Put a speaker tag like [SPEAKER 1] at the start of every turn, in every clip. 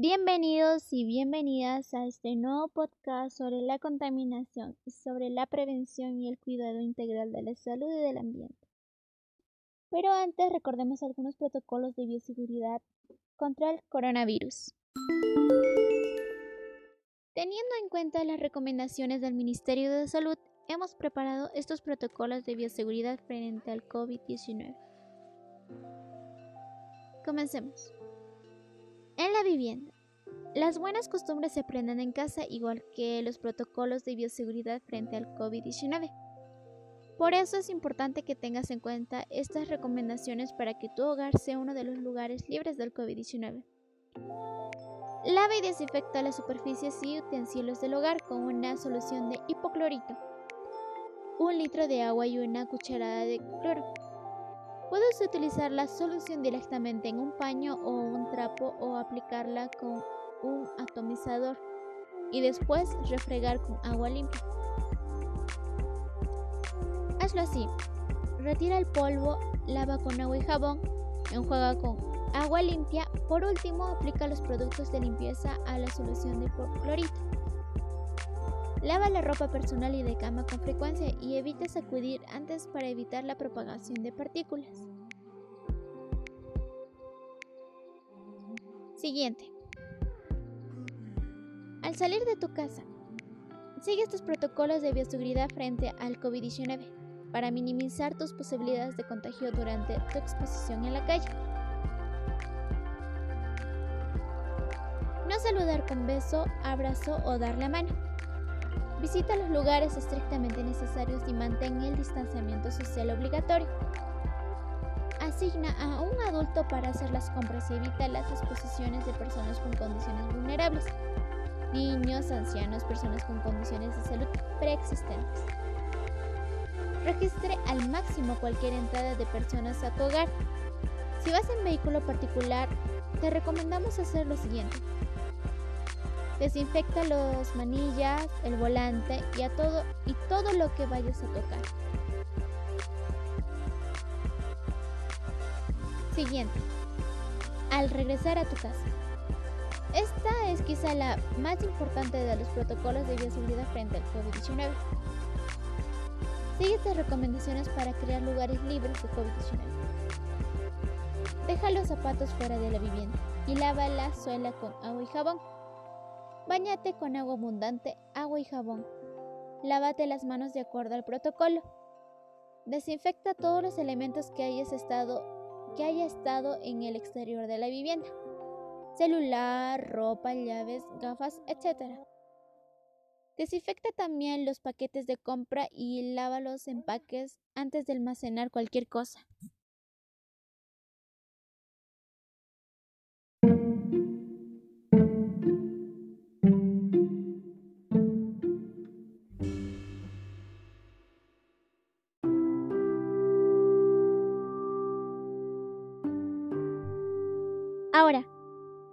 [SPEAKER 1] Bienvenidos y bienvenidas a este nuevo podcast sobre la contaminación y sobre la prevención y el cuidado integral de la salud y del ambiente. Pero antes recordemos algunos protocolos de bioseguridad contra el coronavirus. Teniendo en cuenta las recomendaciones del Ministerio de Salud, hemos preparado estos protocolos de bioseguridad frente al COVID-19. Comencemos. En la vivienda. Las buenas costumbres se aprenden en casa igual que los protocolos de bioseguridad frente al COVID-19. Por eso es importante que tengas en cuenta estas recomendaciones para que tu hogar sea uno de los lugares libres del COVID-19. Lava y desinfecta las superficies y utensilios del hogar con una solución de hipoclorito, un litro de agua y una cucharada de cloro. Puedes utilizar la solución directamente en un paño o un trapo o aplicarla con un atomizador y después refregar con agua limpia. Hazlo así. Retira el polvo, lava con agua y jabón, enjuaga con agua limpia. Por último, aplica los productos de limpieza a la solución de clorito. Lava la ropa personal y de cama con frecuencia y evita sacudir antes para evitar la propagación de partículas. Siguiente. Al salir de tu casa, sigue estos protocolos de bioseguridad frente al COVID-19 para minimizar tus posibilidades de contagio durante tu exposición en la calle. No saludar con beso, abrazo o dar la mano. Visita los lugares estrictamente necesarios y mantén el distanciamiento social obligatorio. Asigna a un adulto para hacer las compras y evita las exposiciones de personas con condiciones vulnerables, niños, ancianos, personas con condiciones de salud preexistentes. Registre al máximo cualquier entrada de personas a tu hogar. Si vas en vehículo particular, te recomendamos hacer lo siguiente. Desinfecta los manillas, el volante y, a todo, y todo lo que vayas a tocar. Siguiente. Al regresar a tu casa. Esta es quizá la más importante de los protocolos de bioseguridad frente al COVID-19. Sigue estas recomendaciones para crear lugares libres de COVID-19. Deja los zapatos fuera de la vivienda y lava la suela con agua y jabón. Bañate con agua abundante, agua y jabón. Lávate las manos de acuerdo al protocolo. Desinfecta todos los elementos que hayas estado que haya estado en el exterior de la vivienda. Celular, ropa, llaves, gafas, etc. Desinfecta también los paquetes de compra y lava los empaques antes de almacenar cualquier cosa.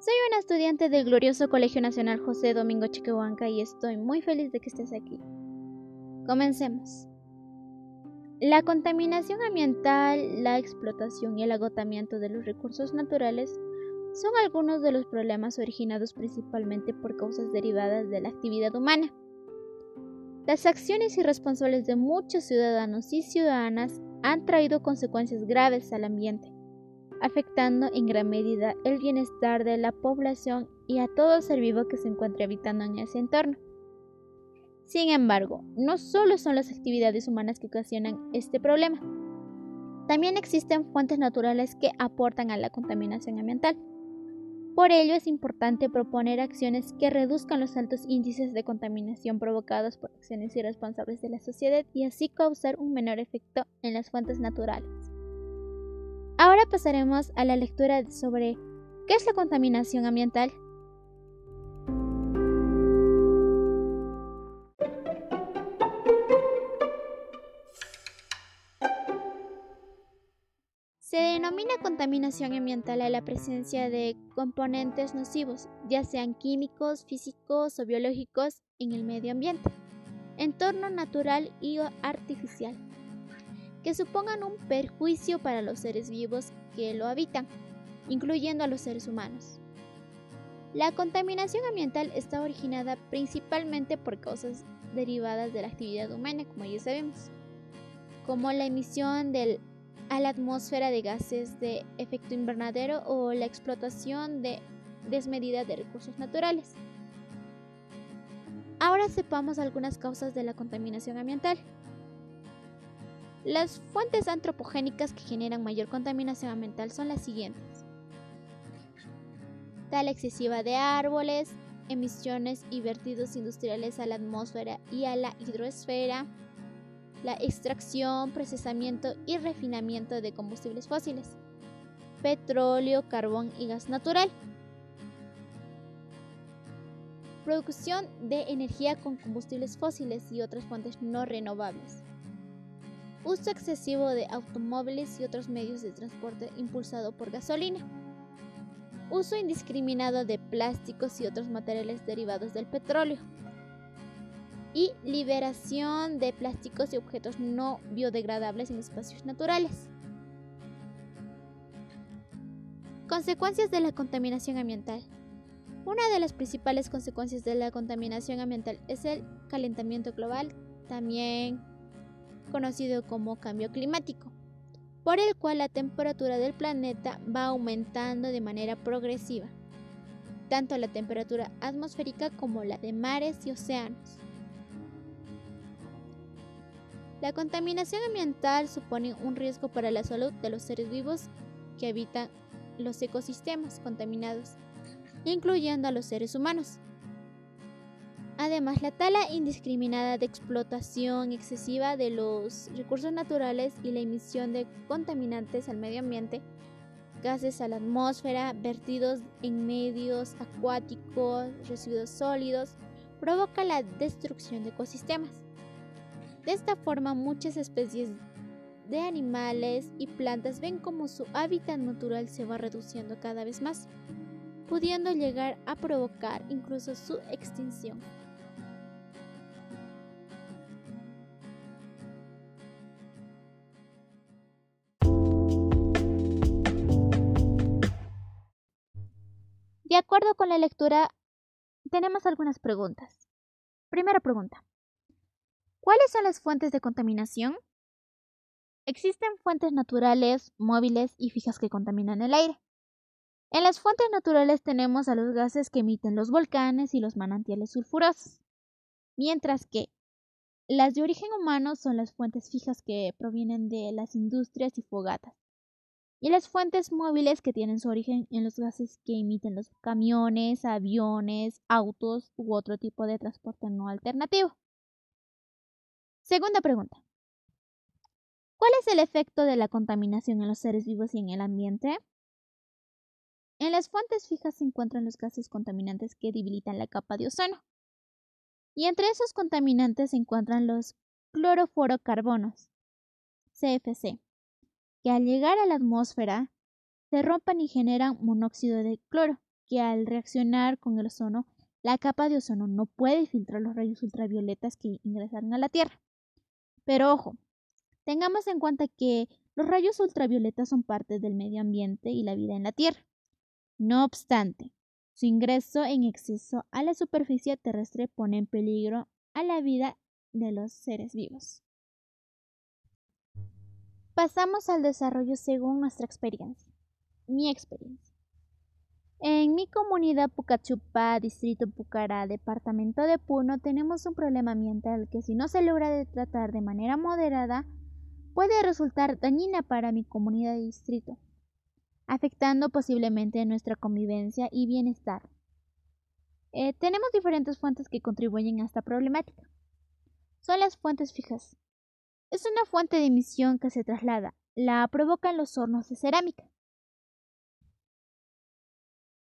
[SPEAKER 1] Soy una estudiante del glorioso Colegio Nacional José Domingo Chiquehuanca y estoy muy feliz de que estés aquí. Comencemos. La contaminación ambiental, la explotación y el agotamiento de los recursos naturales son algunos de los problemas originados principalmente por causas derivadas de la actividad humana. Las acciones irresponsables de muchos ciudadanos y ciudadanas han traído consecuencias graves al ambiente afectando en gran medida el bienestar de la población y a todo ser vivo que se encuentre habitando en ese entorno. Sin embargo, no solo son las actividades humanas que ocasionan este problema, también existen fuentes naturales que aportan a la contaminación ambiental. Por ello es importante proponer acciones que reduzcan los altos índices de contaminación provocados por acciones irresponsables de la sociedad y así causar un menor efecto en las fuentes naturales. Ahora pasaremos a la lectura sobre qué es la contaminación ambiental. Se denomina contaminación ambiental a la presencia de componentes nocivos, ya sean químicos, físicos o biológicos, en el medio ambiente, entorno natural y artificial que supongan un perjuicio para los seres vivos que lo habitan, incluyendo a los seres humanos. La contaminación ambiental está originada principalmente por causas derivadas de la actividad humana, como ya sabemos, como la emisión a la atmósfera de gases de efecto invernadero o la explotación de desmedida de recursos naturales. Ahora sepamos algunas causas de la contaminación ambiental. Las fuentes antropogénicas que generan mayor contaminación ambiental son las siguientes. Tala excesiva de árboles, emisiones y vertidos industriales a la atmósfera y a la hidrosfera, la extracción, procesamiento y refinamiento de combustibles fósiles, petróleo, carbón y gas natural. Producción de energía con combustibles fósiles y otras fuentes no renovables. Uso excesivo de automóviles y otros medios de transporte impulsado por gasolina. Uso indiscriminado de plásticos y otros materiales derivados del petróleo. Y liberación de plásticos y objetos no biodegradables en espacios naturales. Consecuencias de la contaminación ambiental. Una de las principales consecuencias de la contaminación ambiental es el calentamiento global, también conocido como cambio climático, por el cual la temperatura del planeta va aumentando de manera progresiva, tanto la temperatura atmosférica como la de mares y océanos. La contaminación ambiental supone un riesgo para la salud de los seres vivos que habitan los ecosistemas contaminados, incluyendo a los seres humanos. Además, la tala indiscriminada de explotación excesiva de los recursos naturales y la emisión de contaminantes al medio ambiente, gases a la atmósfera, vertidos en medios acuáticos, residuos sólidos, provoca la destrucción de ecosistemas. De esta forma, muchas especies de animales y plantas ven como su hábitat natural se va reduciendo cada vez más, pudiendo llegar a provocar incluso su extinción. De acuerdo con la lectura, tenemos algunas preguntas. Primera pregunta. ¿Cuáles son las fuentes de contaminación? Existen fuentes naturales, móviles y fijas que contaminan el aire. En las fuentes naturales tenemos a los gases que emiten los volcanes y los manantiales sulfurosos, mientras que las de origen humano son las fuentes fijas que provienen de las industrias y fogatas y las fuentes móviles que tienen su origen en los gases que emiten los camiones, aviones, autos u otro tipo de transporte no alternativo. Segunda pregunta. ¿Cuál es el efecto de la contaminación en los seres vivos y en el ambiente? En las fuentes fijas se encuentran los gases contaminantes que debilitan la capa de ozono. Y entre esos contaminantes se encuentran los cloroforocarbonos, CFC, que al llegar a la atmósfera se rompen y generan monóxido de cloro, que al reaccionar con el ozono, la capa de ozono no puede filtrar los rayos ultravioletas que ingresan a la Tierra. Pero ojo, tengamos en cuenta que los rayos ultravioletas son parte del medio ambiente y la vida en la Tierra. No obstante, su ingreso en exceso a la superficie terrestre pone en peligro a la vida de los seres vivos. Pasamos al desarrollo según nuestra experiencia. Mi experiencia. En mi comunidad Pucachupá, distrito Pucará, departamento de Puno, tenemos un problema ambiental que si no se logra tratar de manera moderada, puede resultar dañina para mi comunidad y distrito, afectando posiblemente nuestra convivencia y bienestar. Eh, tenemos diferentes fuentes que contribuyen a esta problemática. Son las fuentes fijas, es una fuente de emisión que se traslada. La provocan los hornos de cerámica.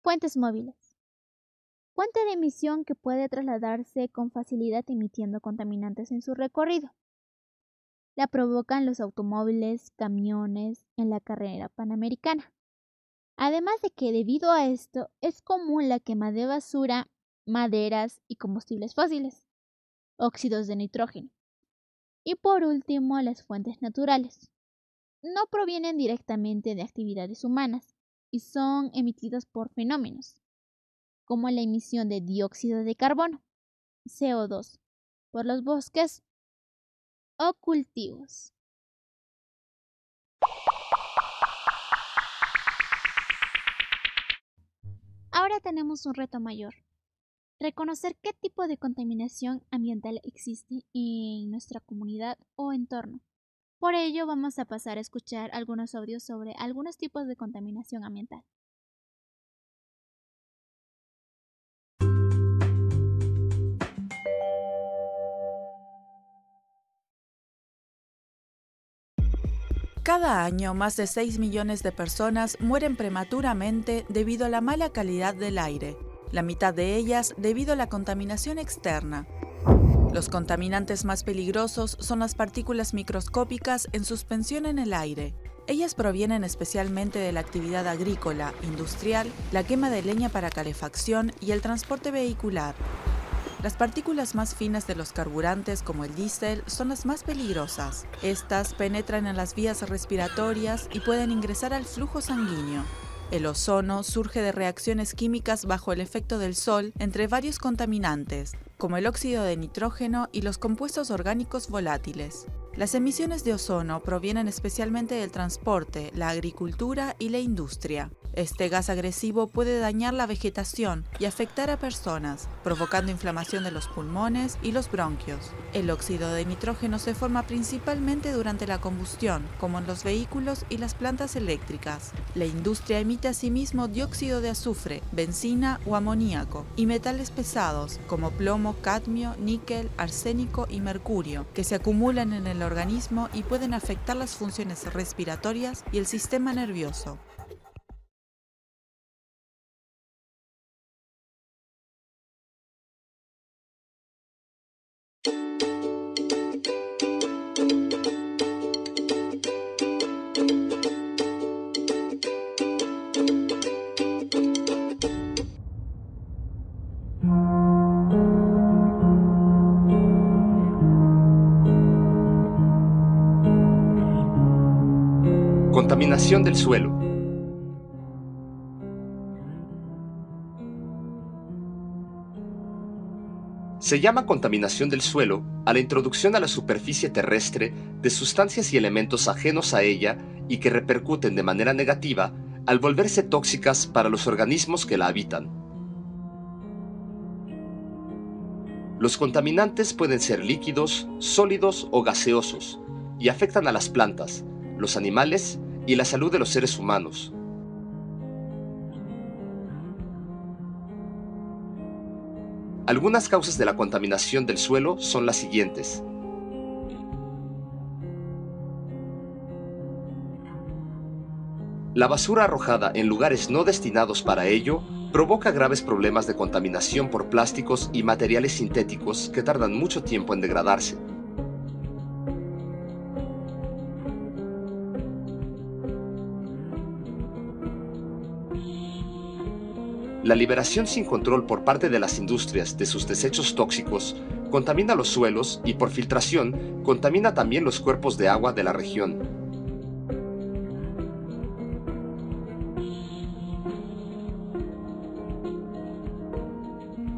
[SPEAKER 1] Fuentes móviles. Fuente de emisión que puede trasladarse con facilidad emitiendo contaminantes en su recorrido. La provocan los automóviles, camiones en la carrera panamericana. Además de que debido a esto es común la quema de basura, maderas y combustibles fósiles, óxidos de nitrógeno. Y por último, las fuentes naturales. No provienen directamente de actividades humanas y son emitidas por fenómenos, como la emisión de dióxido de carbono, CO2, por los bosques o cultivos. Ahora tenemos un reto mayor, reconocer qué tipo de contaminación ambiental existe en nuestra comunidad o entorno. Por ello vamos a pasar a escuchar algunos audios sobre algunos tipos de contaminación ambiental.
[SPEAKER 2] Cada año, más de 6 millones de personas mueren prematuramente debido a la mala calidad del aire, la mitad de ellas debido a la contaminación externa. Los contaminantes más peligrosos son las partículas microscópicas en suspensión en el aire. Ellas provienen especialmente de la actividad agrícola, industrial, la quema de leña para calefacción y el transporte vehicular. Las partículas más finas de los carburantes, como el diésel, son las más peligrosas. Estas penetran en las vías respiratorias y pueden ingresar al flujo sanguíneo. El ozono surge de reacciones químicas bajo el efecto del sol entre varios contaminantes, como el óxido de nitrógeno y los compuestos orgánicos volátiles. Las emisiones de ozono provienen especialmente del transporte, la agricultura y la industria. Este gas agresivo puede dañar la vegetación y afectar a personas, provocando inflamación de los pulmones y los bronquios. El óxido de nitrógeno se forma principalmente durante la combustión, como en los vehículos y las plantas eléctricas. La industria emite asimismo dióxido de azufre, benzina o amoníaco, y metales pesados como plomo, cadmio, níquel, arsénico y mercurio, que se acumulan en el organismo y pueden afectar las funciones respiratorias y el sistema nervioso.
[SPEAKER 3] Del suelo. Se llama contaminación del suelo a la introducción a la superficie terrestre de sustancias y elementos ajenos a ella y que repercuten de manera negativa al volverse tóxicas para los organismos que la habitan. Los contaminantes pueden ser líquidos, sólidos o gaseosos y afectan a las plantas, los animales y la salud de los seres humanos. Algunas causas de la contaminación del suelo son las siguientes. La basura arrojada en lugares no destinados para ello provoca graves problemas de contaminación por plásticos y materiales sintéticos que tardan mucho tiempo en degradarse. La liberación sin control por parte de las industrias de sus desechos tóxicos contamina los suelos y por filtración contamina también los cuerpos de agua de la región.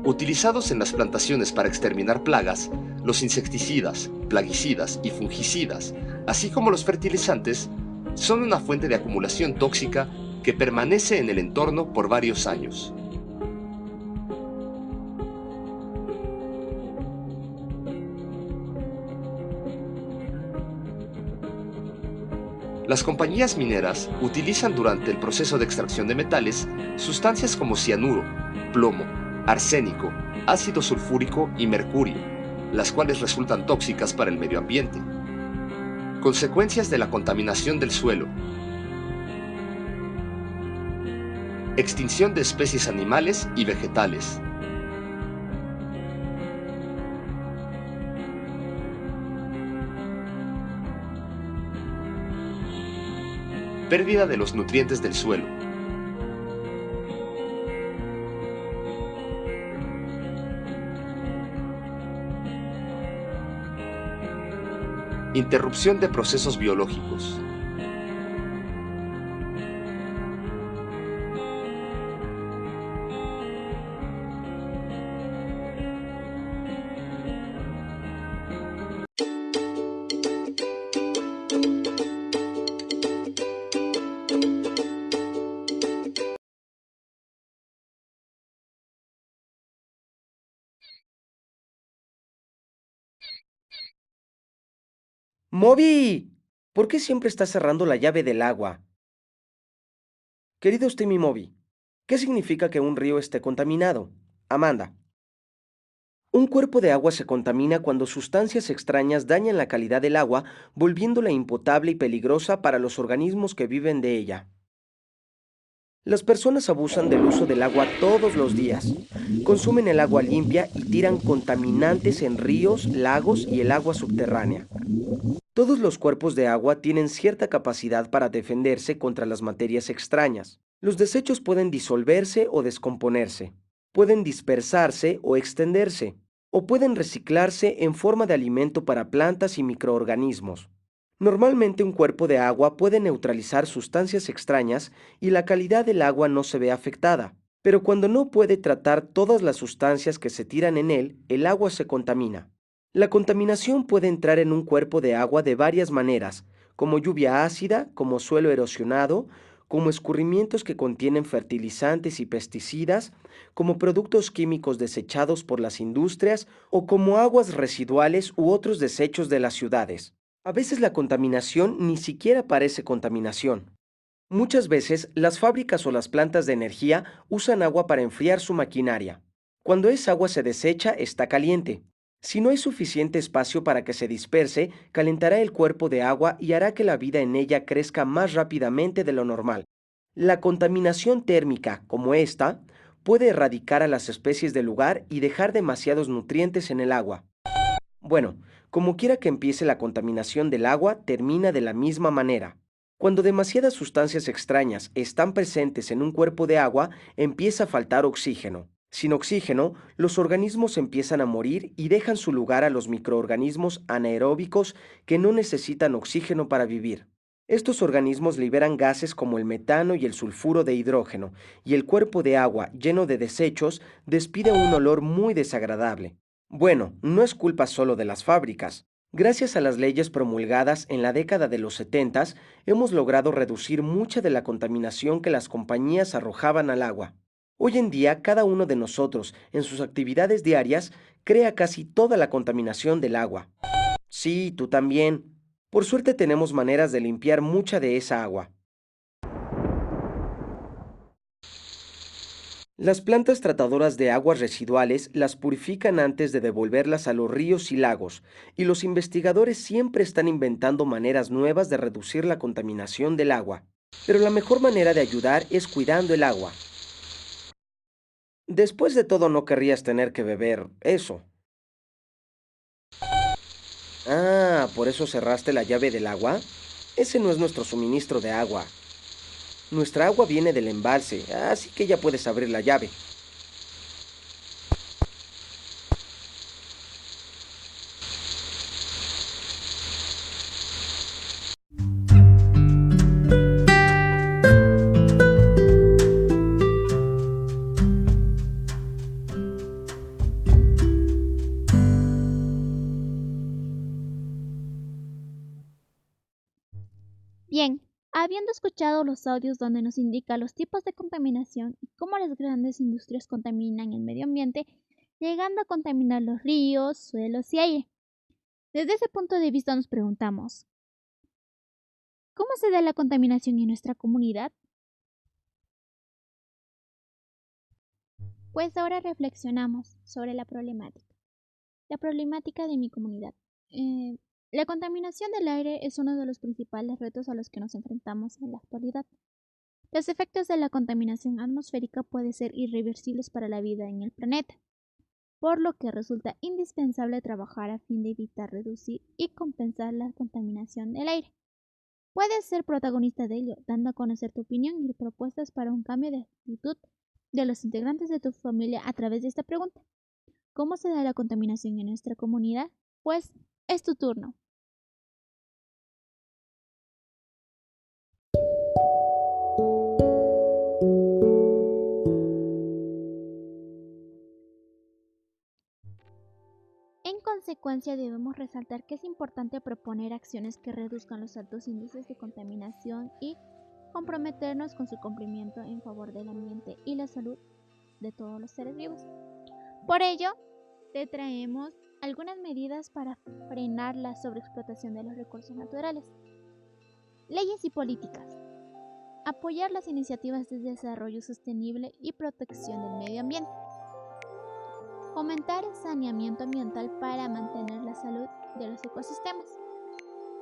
[SPEAKER 3] Utilizados en las plantaciones para exterminar plagas, los insecticidas, plaguicidas y fungicidas, así como los fertilizantes, son una fuente de acumulación tóxica que permanece en el entorno por varios años. Las compañías mineras utilizan durante el proceso de extracción de metales sustancias como cianuro, plomo, arsénico, ácido sulfúrico y mercurio, las cuales resultan tóxicas para el medio ambiente. Consecuencias de la contaminación del suelo, Extinción de especies animales y vegetales. Pérdida de los nutrientes del suelo. Interrupción de procesos biológicos.
[SPEAKER 4] ¡Moby! ¿Por qué siempre está cerrando la llave del agua? Querido Timmy Moby, ¿qué significa que un río esté contaminado? Amanda. Un cuerpo de agua se contamina cuando sustancias extrañas dañan la calidad del agua, volviéndola impotable y peligrosa para los organismos que viven de ella. Las personas abusan del uso del agua todos los días. Consumen el agua limpia y tiran contaminantes en ríos, lagos y el agua subterránea. Todos los cuerpos de agua tienen cierta capacidad para defenderse contra las materias extrañas. Los desechos pueden disolverse o descomponerse, pueden dispersarse o extenderse, o pueden reciclarse en forma de alimento para plantas y microorganismos. Normalmente un cuerpo de agua puede neutralizar sustancias extrañas y la calidad del agua no se ve afectada, pero cuando no puede tratar todas las sustancias que se tiran en él, el agua se contamina. La contaminación puede entrar en un cuerpo de agua de varias maneras, como lluvia ácida, como suelo erosionado, como escurrimientos que contienen fertilizantes y pesticidas, como productos químicos desechados por las industrias o como aguas residuales u otros desechos de las ciudades. A veces la contaminación ni siquiera parece contaminación. Muchas veces las fábricas o las plantas de energía usan agua para enfriar su maquinaria. Cuando esa agua se desecha, está caliente. Si no hay suficiente espacio para que se disperse, calentará el cuerpo de agua y hará que la vida en ella crezca más rápidamente de lo normal. La contaminación térmica, como esta, puede erradicar a las especies del lugar y dejar demasiados nutrientes en el agua. Bueno, como quiera que empiece la contaminación del agua, termina de la misma manera. Cuando demasiadas sustancias extrañas están presentes en un cuerpo de agua, empieza a faltar oxígeno. Sin oxígeno, los organismos empiezan a morir y dejan su lugar a los microorganismos anaeróbicos que no necesitan oxígeno para vivir. Estos organismos liberan gases como el metano y el sulfuro de hidrógeno, y el cuerpo de agua, lleno de desechos, despide un olor muy desagradable. Bueno, no es culpa solo de las fábricas. Gracias a las leyes promulgadas en la década de los 70, hemos logrado reducir mucha de la contaminación que las compañías arrojaban al agua. Hoy en día, cada uno de nosotros, en sus actividades diarias, crea casi toda la contaminación del agua. Sí, tú también. Por suerte tenemos maneras de limpiar mucha de esa agua. Las plantas tratadoras de aguas residuales las purifican antes de devolverlas a los ríos y lagos, y los investigadores siempre están inventando maneras nuevas de reducir la contaminación del agua. Pero la mejor manera de ayudar es cuidando el agua. Después de todo no querrías tener que beber eso. Ah, ¿por eso cerraste la llave del agua? Ese no es nuestro suministro de agua. Nuestra agua viene del embalse, así que ya puedes abrir la llave.
[SPEAKER 1] Habiendo escuchado los audios donde nos indica los tipos de contaminación y cómo las grandes industrias contaminan el medio ambiente, llegando a contaminar los ríos, suelos y aire. Desde ese punto de vista nos preguntamos, ¿cómo se da la contaminación en nuestra comunidad? Pues ahora reflexionamos sobre la problemática. La problemática de mi comunidad. Eh, la contaminación del aire es uno de los principales retos a los que nos enfrentamos en la actualidad. Los efectos de la contaminación atmosférica pueden ser irreversibles para la vida en el planeta, por lo que resulta indispensable trabajar a fin de evitar, reducir y compensar la contaminación del aire. Puedes ser protagonista de ello, dando a conocer tu opinión y propuestas para un cambio de actitud de los integrantes de tu familia a través de esta pregunta. ¿Cómo se da la contaminación en nuestra comunidad? Pues es tu turno. Consecuencia, debemos resaltar que es importante proponer acciones que reduzcan los altos índices de contaminación y comprometernos con su cumplimiento en favor del ambiente y la salud de todos los seres vivos. Por ello, te traemos algunas medidas para frenar la sobreexplotación de los recursos naturales. Leyes y políticas. Apoyar las iniciativas de desarrollo sostenible y protección del medio ambiente. Fomentar el saneamiento ambiental para mantener la salud de los ecosistemas.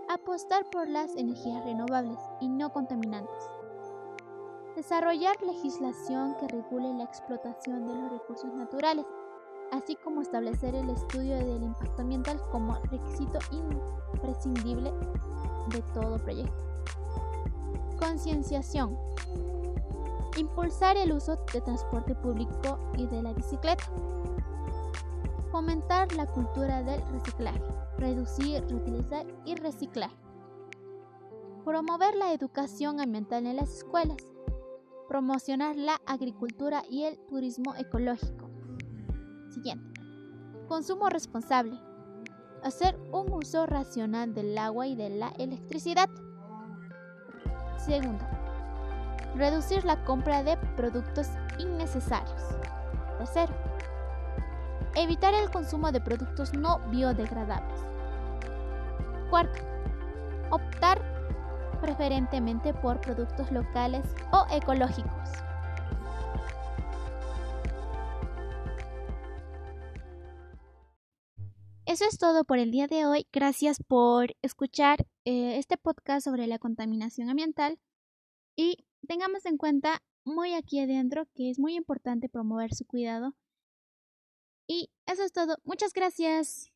[SPEAKER 1] Apostar por las energías renovables y no contaminantes. Desarrollar legislación que regule la explotación de los recursos naturales, así como establecer el estudio del impacto ambiental como requisito imprescindible de todo proyecto. Concienciación. Impulsar el uso de transporte público y de la bicicleta. Fomentar la cultura del reciclaje. Reducir, reutilizar y reciclar. Promover la educación ambiental en las escuelas. Promocionar la agricultura y el turismo ecológico. Siguiente. Consumo responsable. Hacer un uso racional del agua y de la electricidad. Segundo, reducir la compra de productos innecesarios. Tercero, evitar el consumo de productos no biodegradables. Cuarto, optar preferentemente por productos locales o ecológicos. Eso es todo por el día de hoy. Gracias por escuchar eh, este podcast sobre la contaminación ambiental y tengamos en cuenta muy aquí adentro que es muy importante promover su cuidado. Y eso es todo. Muchas gracias.